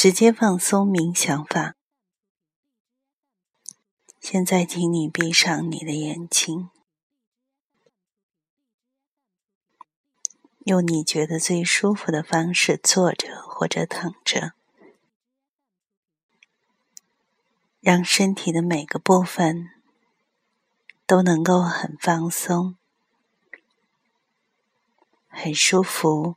直接放松冥想法。现在，请你闭上你的眼睛，用你觉得最舒服的方式坐着或者躺着，让身体的每个部分都能够很放松、很舒服，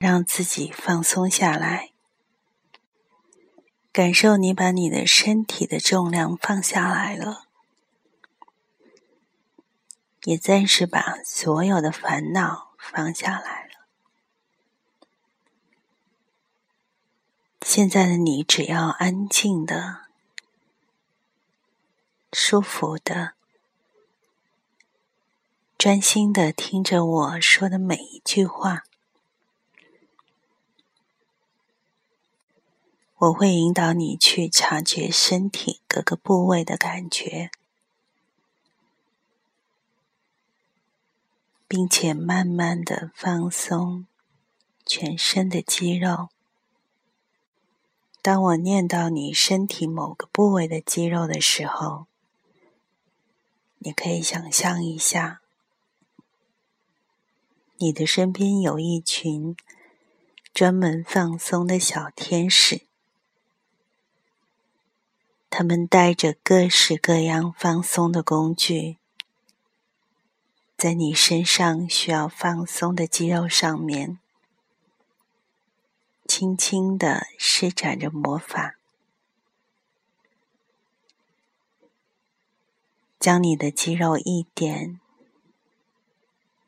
让自己放松下来。感受你把你的身体的重量放下来了，也暂时把所有的烦恼放下来了。现在的你，只要安静的、舒服的、专心的听着我说的每一句话。我会引导你去察觉身体各个部位的感觉，并且慢慢的放松全身的肌肉。当我念到你身体某个部位的肌肉的时候，你可以想象一下，你的身边有一群专门放松的小天使。他们带着各式各样放松的工具，在你身上需要放松的肌肉上面，轻轻的施展着魔法，将你的肌肉一点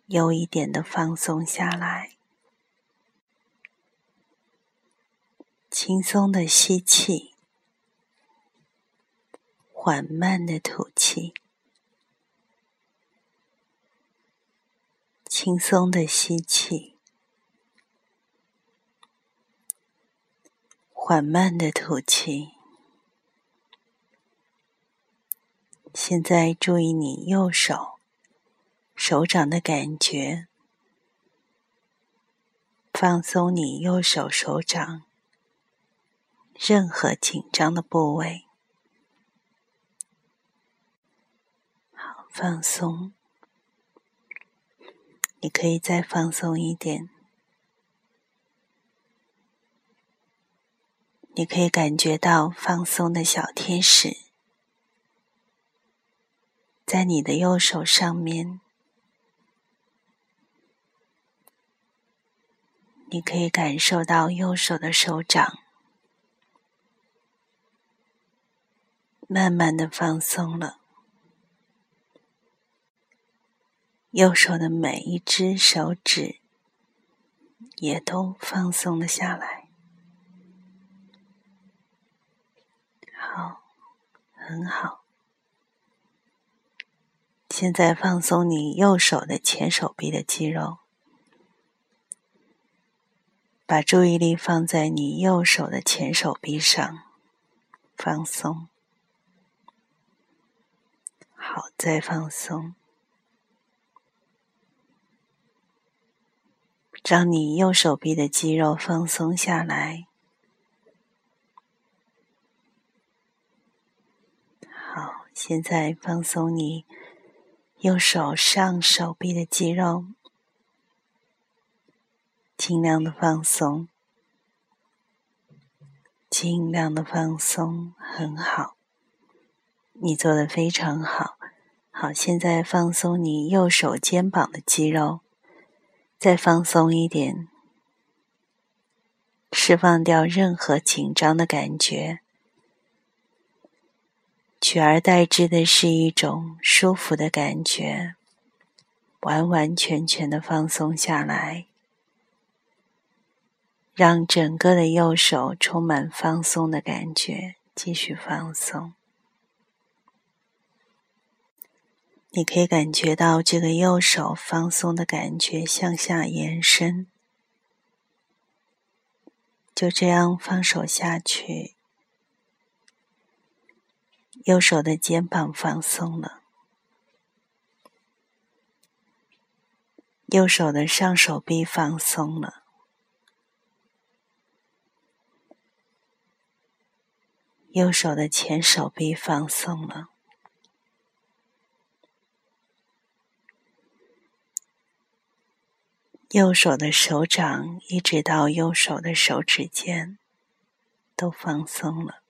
又一点的放松下来，轻松的吸气。缓慢的吐气，轻松的吸气，缓慢的吐气。现在注意你右手手掌的感觉，放松你右手手掌任何紧张的部位。放松，你可以再放松一点。你可以感觉到放松的小天使在你的右手上面，你可以感受到右手的手掌慢慢的放松了。右手的每一只手指也都放松了下来，好，很好。现在放松你右手的前手臂的肌肉，把注意力放在你右手的前手臂上，放松。好，再放松。让你右手臂的肌肉放松下来。好，现在放松你右手上手臂的肌肉，尽量的放松，尽量的放松，很好，你做的非常好。好，现在放松你右手肩膀的肌肉。再放松一点，释放掉任何紧张的感觉，取而代之的是一种舒服的感觉，完完全全的放松下来，让整个的右手充满放松的感觉，继续放松。你可以感觉到这个右手放松的感觉向下延伸就这样放手下去右手的肩膀放松了右手的上手臂放松了右手的前手臂放松了。右手的手掌一直到右手的手指尖都放松了，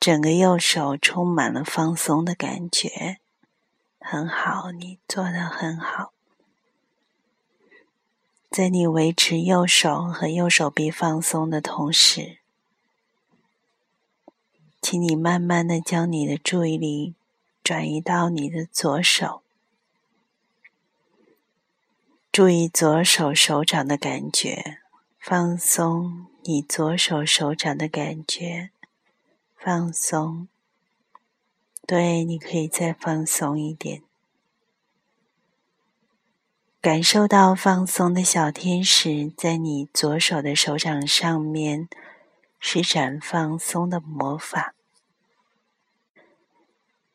整个右手充满了放松的感觉，很好，你做的很好。在你维持右手和右手臂放松的同时，请你慢慢的将你的注意力转移到你的左手，注意左手手掌的感觉，放松你左手手掌的感觉，放松。对，你可以再放松一点。感受到放松的小天使在你左手的手掌上面施展放松的魔法，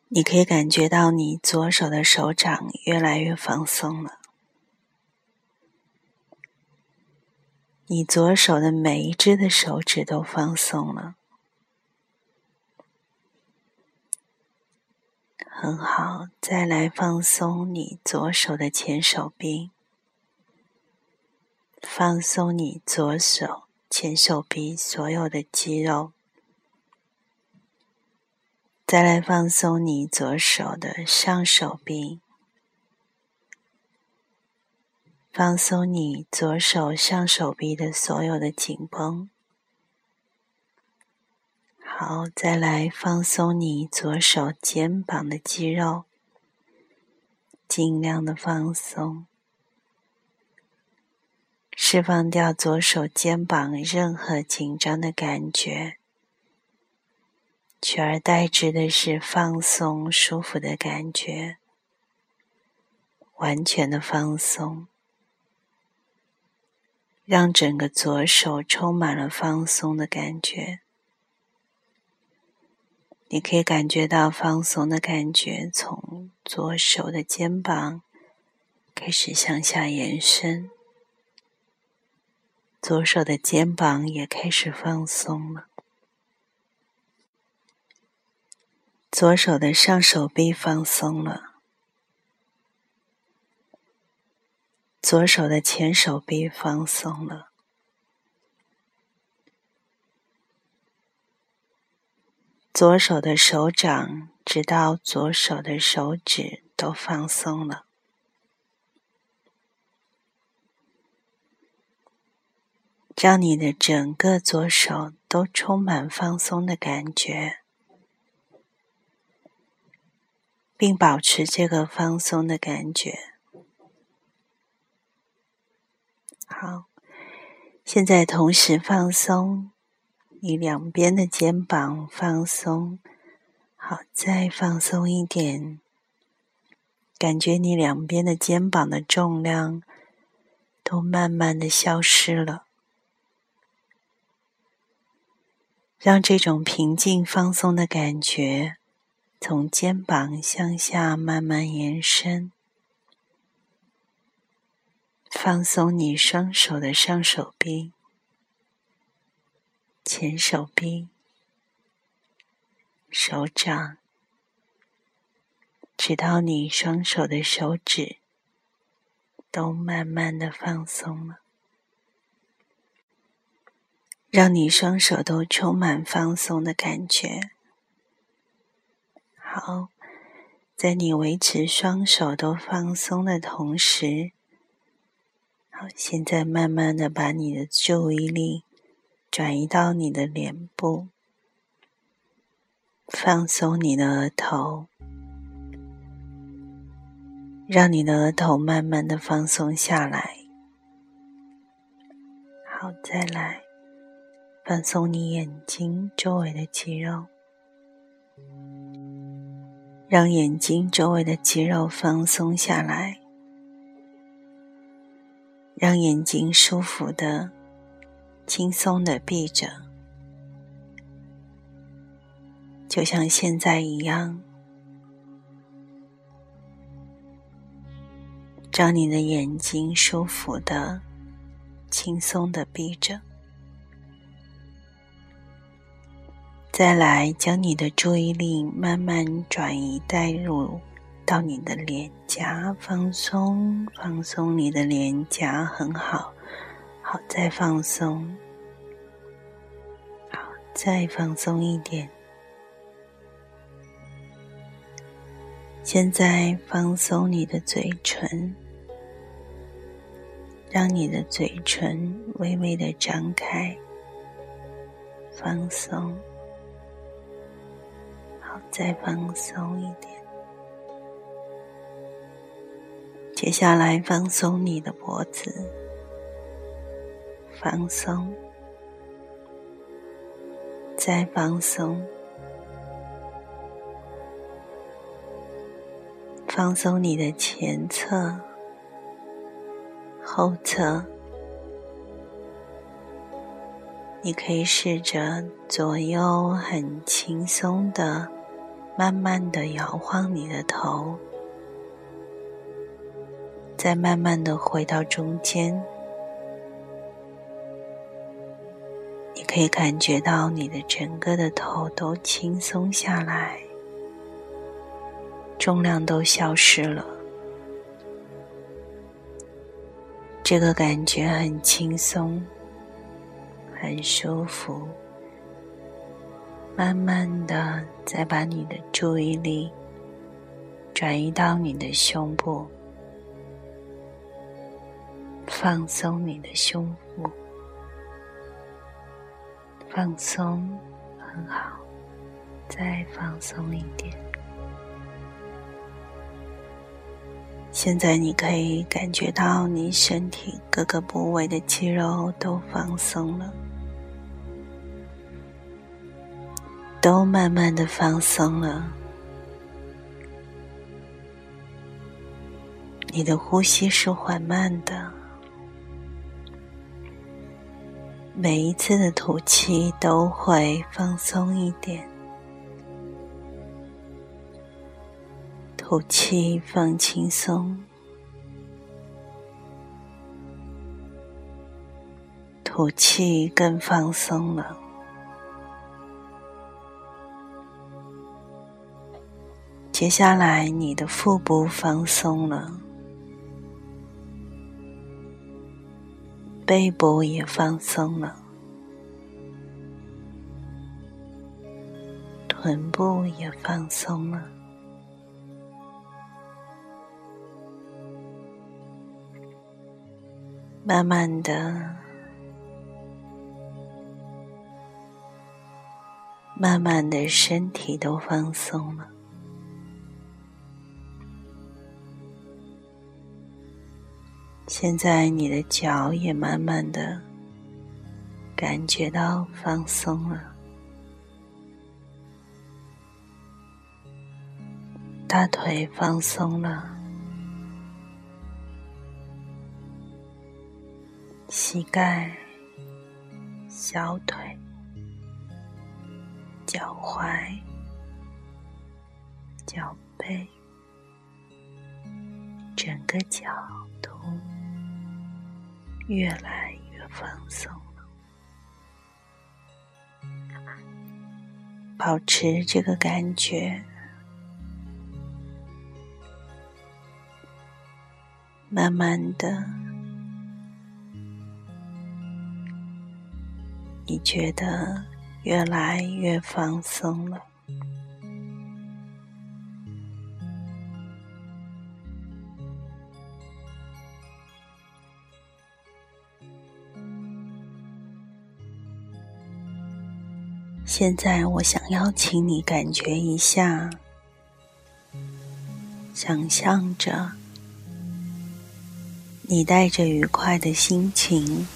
你可以感觉到你左手的手掌越来越放松了，你左手的每一只的手指都放松了。很好，再来放松你左手的前手臂，放松你左手前手臂所有的肌肉，再来放松你左手的上手臂，放松你左手上手臂的所有的紧绷。好，再来放松你左手肩膀的肌肉，尽量的放松，释放掉左手肩膀任何紧张的感觉，取而代之的是放松、舒服的感觉，完全的放松，让整个左手充满了放松的感觉。你可以感觉到放松的感觉从左手的肩膀开始向下延伸，左手的肩膀也开始放松了，左手的上手臂放松了，左手的前手臂放松了。左手的手掌，直到左手的手指都放松了，让你的整个左手都充满放松的感觉，并保持这个放松的感觉。好，现在同时放松。你两边的肩膀放松，好，再放松一点。感觉你两边的肩膀的重量都慢慢的消失了，让这种平静放松的感觉从肩膀向下慢慢延伸。放松你双手的上手臂。前手臂、手掌，直到你双手的手指都慢慢的放松了，让你双手都充满放松的感觉。好，在你维持双手都放松的同时，好，现在慢慢的把你的注意力。转移到你的脸部，放松你的额头，让你的额头慢慢的放松下来。好，再来放松你眼睛周围的肌肉，让眼睛周围的肌肉放松下来，让眼睛舒服的。轻松的闭着，就像现在一样，让你的眼睛舒服的、轻松的闭着。再来，将你的注意力慢慢转移带入到你的脸颊，放松，放松你的脸颊，很好，好，再放松，好，再放松一点。现在放松你的嘴唇，让你的嘴唇微微的张开，放松。好再放松一点，接下来放松你的脖子，放松，再放松，放松你的前侧、后侧，你可以试着左右很轻松的。慢慢的摇晃你的头，再慢慢的回到中间。你可以感觉到你的整个的头都轻松下来，重量都消失了。这个感觉很轻松，很舒服。慢慢的，再把你的注意力转移到你的胸部，放松你的胸部，放松，很好，再放松一点。现在你可以感觉到你身体各个部位的肌肉都放松了。都慢慢的放松了，你的呼吸是缓慢的，每一次的吐气都会放松一点，吐气放轻松，吐气更放松了。接下来，你的腹部放松了，背部也放松了，臀部也放松了。慢慢的，慢慢的，身体都放松了。现在你的脚也慢慢的感觉到放松了，大腿放松了，膝盖、小腿、脚踝、脚背，整个脚。越来越放松了，保持这个感觉，慢慢的，你觉得越来越放松了。现在，我想邀请你感觉一下，想象着你带着愉快的心情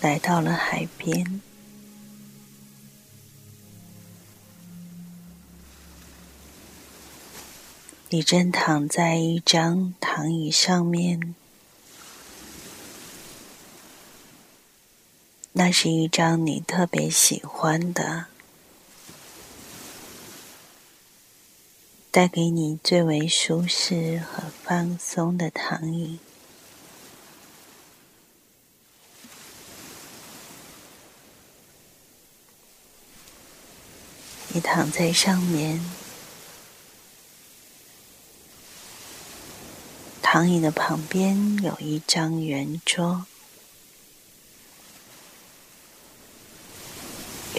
来到了海边，你正躺在一张躺椅上面。那是一张你特别喜欢的，带给你最为舒适和放松的躺椅。你躺在上面，躺椅的旁边有一张圆桌，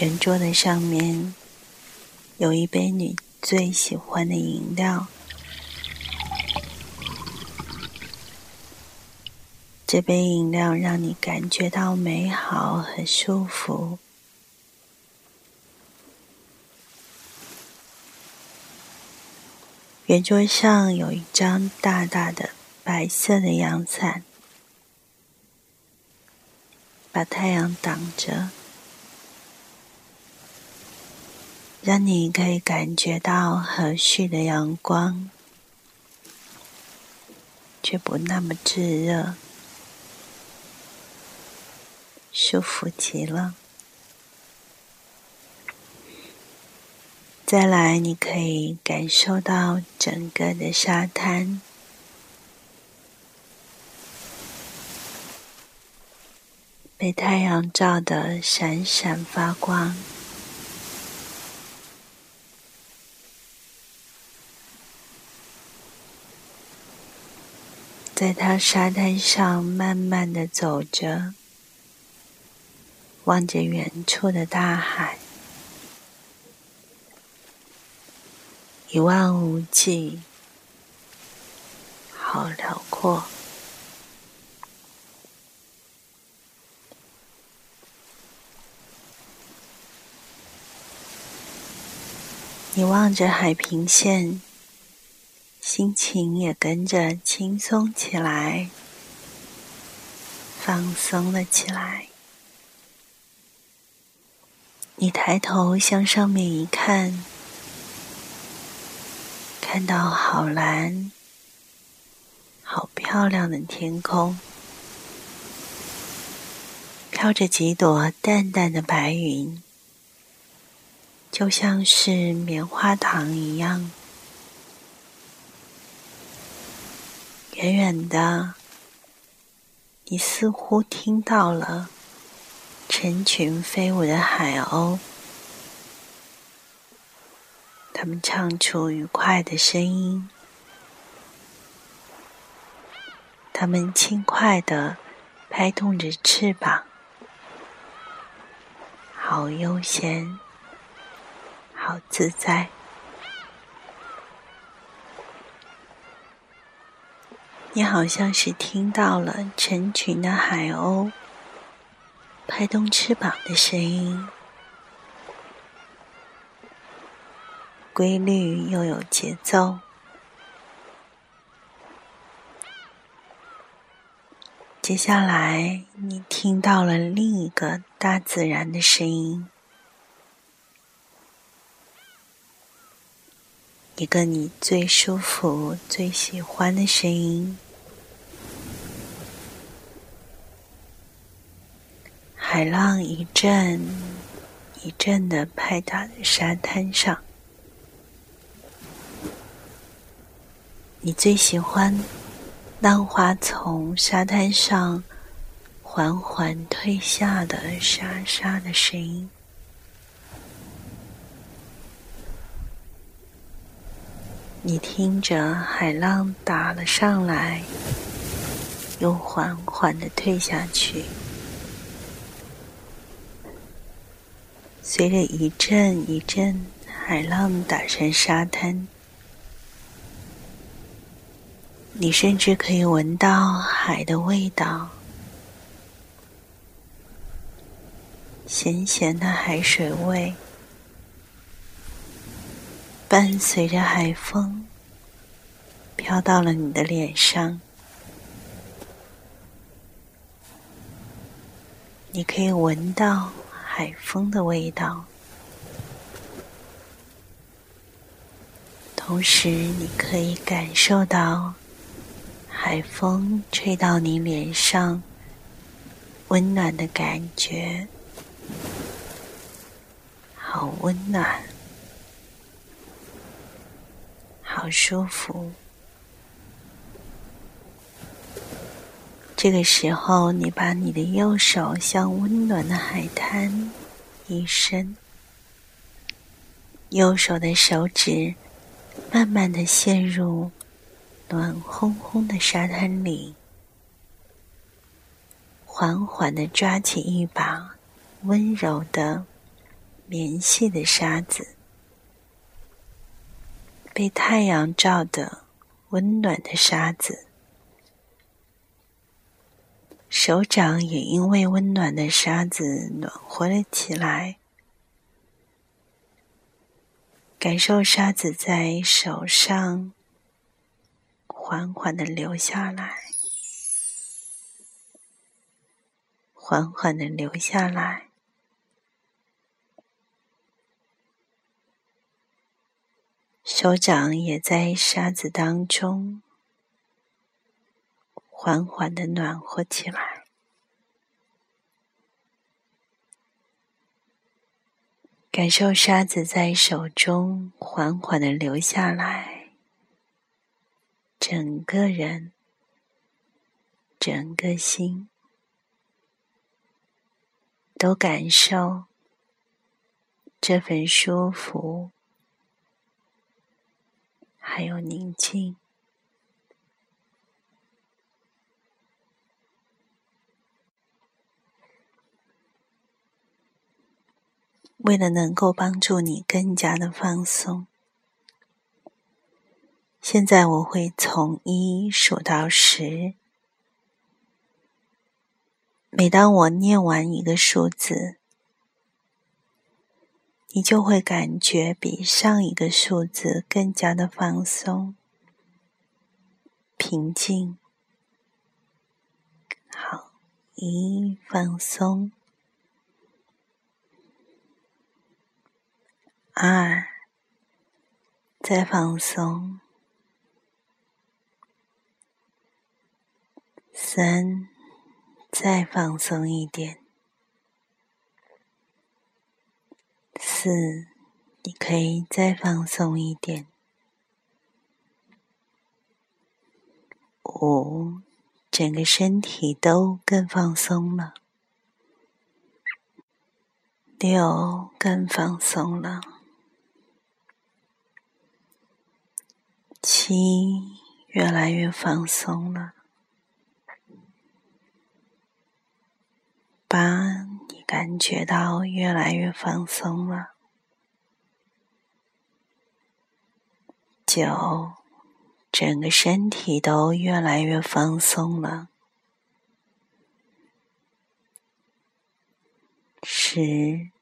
圆桌的上面有一杯你最喜欢的饮料。这杯饮料让你感觉到美好和舒服。圆桌上有一张大大的白色的阳伞，把太阳挡着，让你可以感觉到和煦的阳光，却不那么炙热。舒服极了。再来，你可以感受到整个的沙滩被太阳照得闪闪发光，在它沙滩上慢慢的走着。望着远处的大海，一望无际，好辽阔。你望着海平线，心情也跟着轻松起来，放松了起来。你抬头向上面一看，看到好蓝、好漂亮的天空，飘着几朵淡淡的白云，就像是棉花糖一样。远远的，你似乎听到了。成群飞舞的海鸥，它们唱出愉快的声音，它们轻快的拍动着翅膀，好悠闲，好自在。你好像是听到了成群的海鸥。拍动翅膀的声音，规律又有节奏。接下来，你听到了另一个大自然的声音，一个你最舒服、最喜欢的声音。海浪一阵一阵的拍打在沙滩上，你最喜欢浪花从沙滩上缓缓退下的沙沙的声音。你听着海浪打了上来，又缓缓的退下去。随着一阵一阵海浪打上沙滩，你甚至可以闻到海的味道，咸咸的海水味，伴随着海风飘到了你的脸上，你可以闻到。海风的味道，同时你可以感受到海风吹到你脸上温暖的感觉，好温暖，好舒服。这个时候，你把你的右手向温暖的海滩一伸，右手的手指慢慢的陷入暖烘烘的沙滩里，缓缓的抓起一把温柔的绵细的沙子，被太阳照的温暖的沙子。手掌也因为温暖的沙子暖和了起来，感受沙子在手上缓缓的流下来，缓缓的流下来，手掌也在沙子当中。缓缓的暖和起来，感受沙子在手中缓缓的流下来，整个人、整个心都感受这份舒服，还有宁静。为了能够帮助你更加的放松，现在我会从一数到十。每当我念完一个数字，你就会感觉比上一个数字更加的放松、平静。好，一放松。二，再放松。三，再放松一点。四，你可以再放松一点。五，整个身体都更放松了。六，更放松了。七，越来越放松了。八，感觉到越来越放松了。九，整个身体都越来越放松了。十，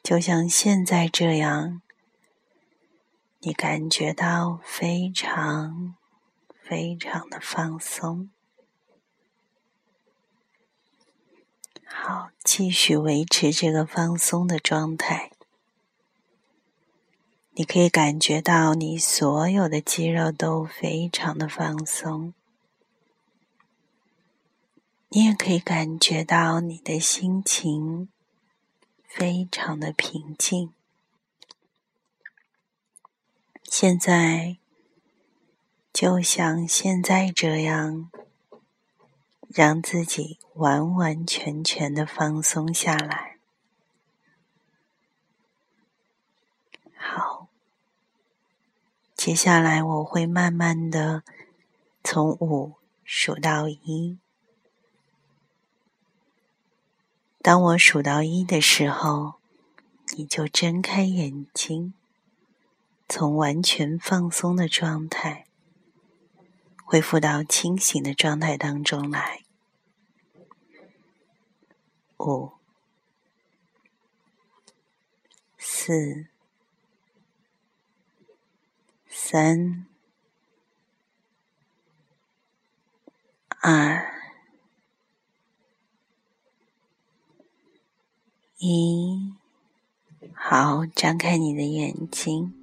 就像现在这样。你感觉到非常、非常的放松。好，继续维持这个放松的状态。你可以感觉到你所有的肌肉都非常的放松，你也可以感觉到你的心情非常的平静。现在，就像现在这样，让自己完完全全的放松下来。好，接下来我会慢慢的从五数到一。当我数到一的时候，你就睁开眼睛。从完全放松的状态恢复到清醒的状态当中来。五、四、三、二、一，好，张开你的眼睛。